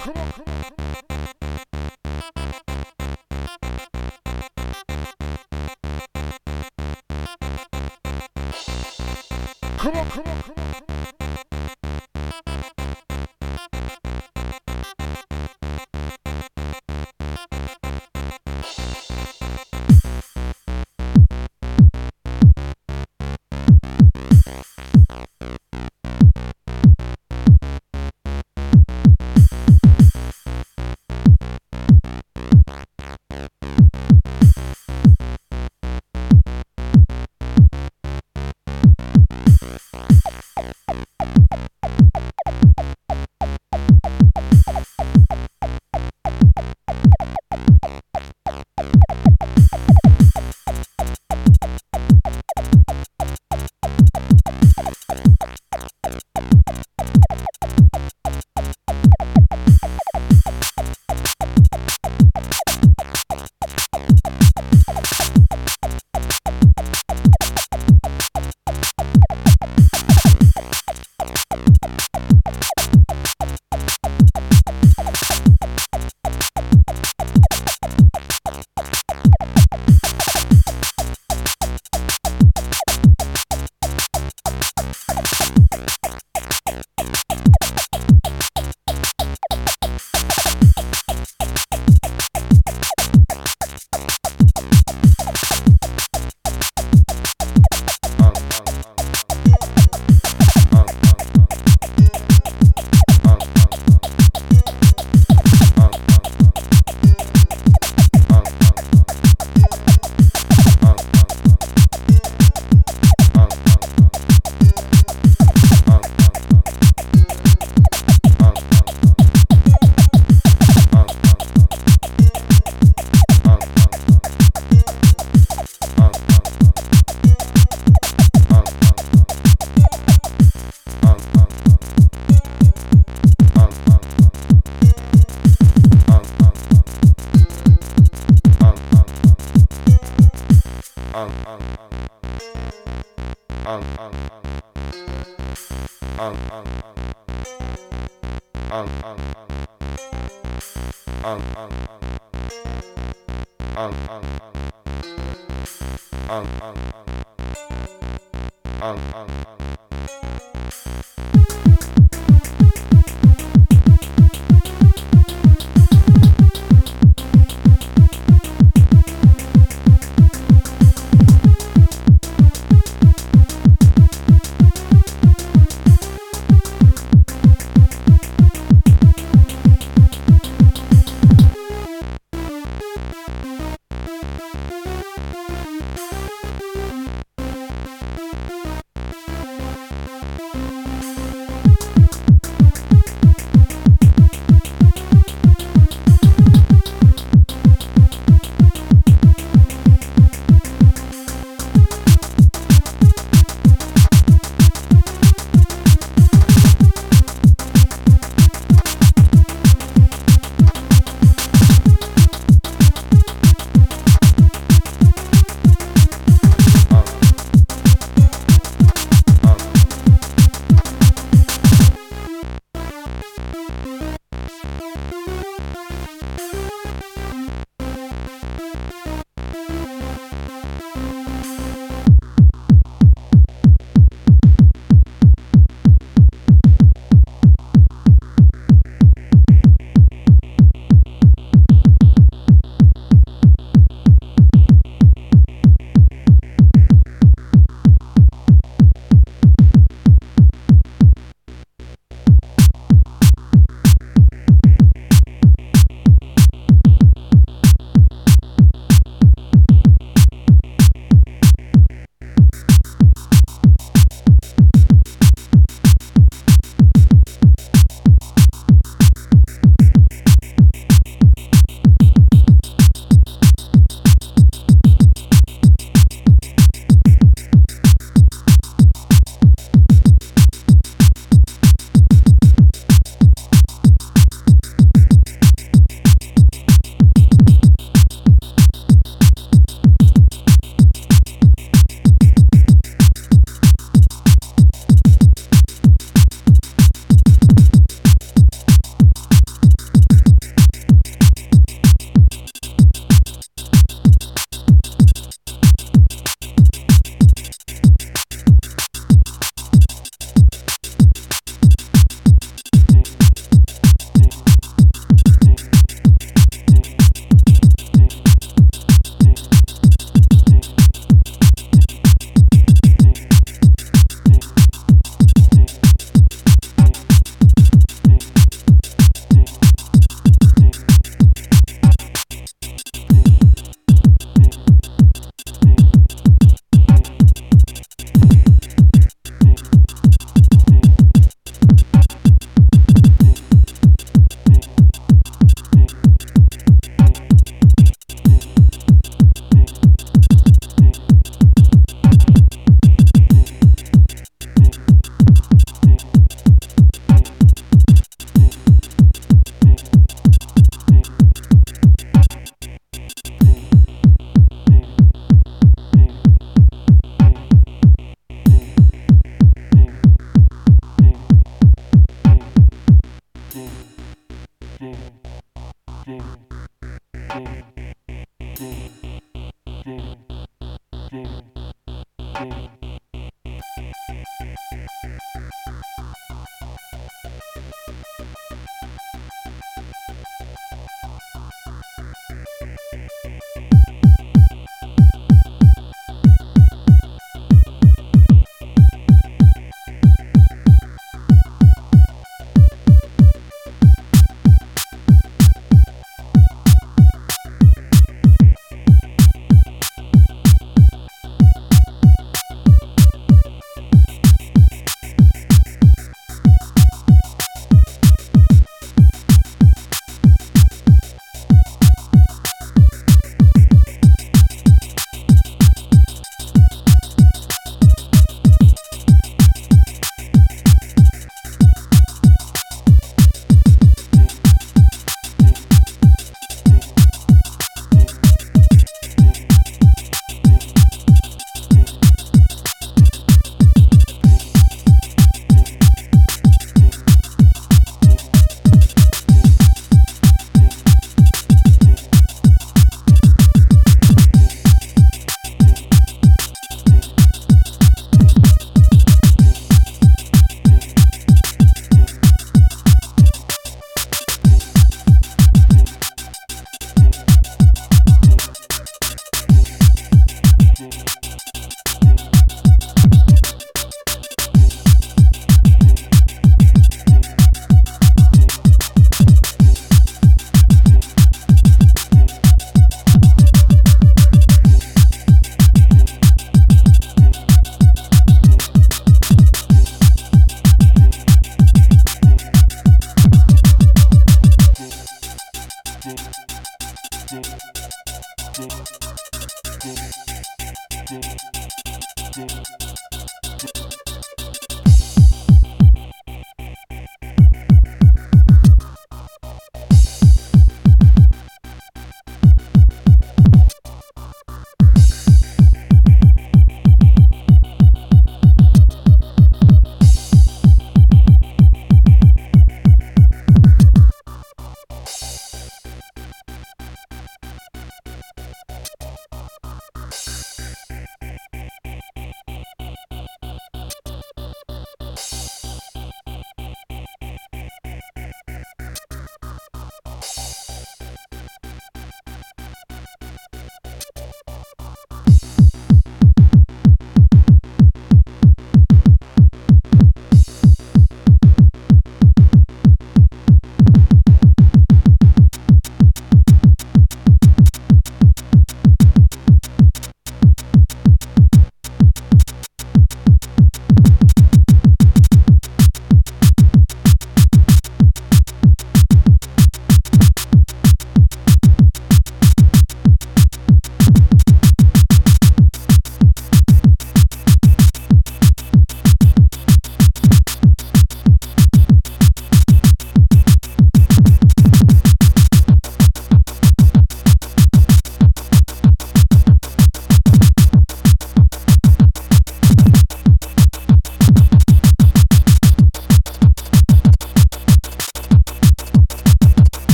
くるくるくる。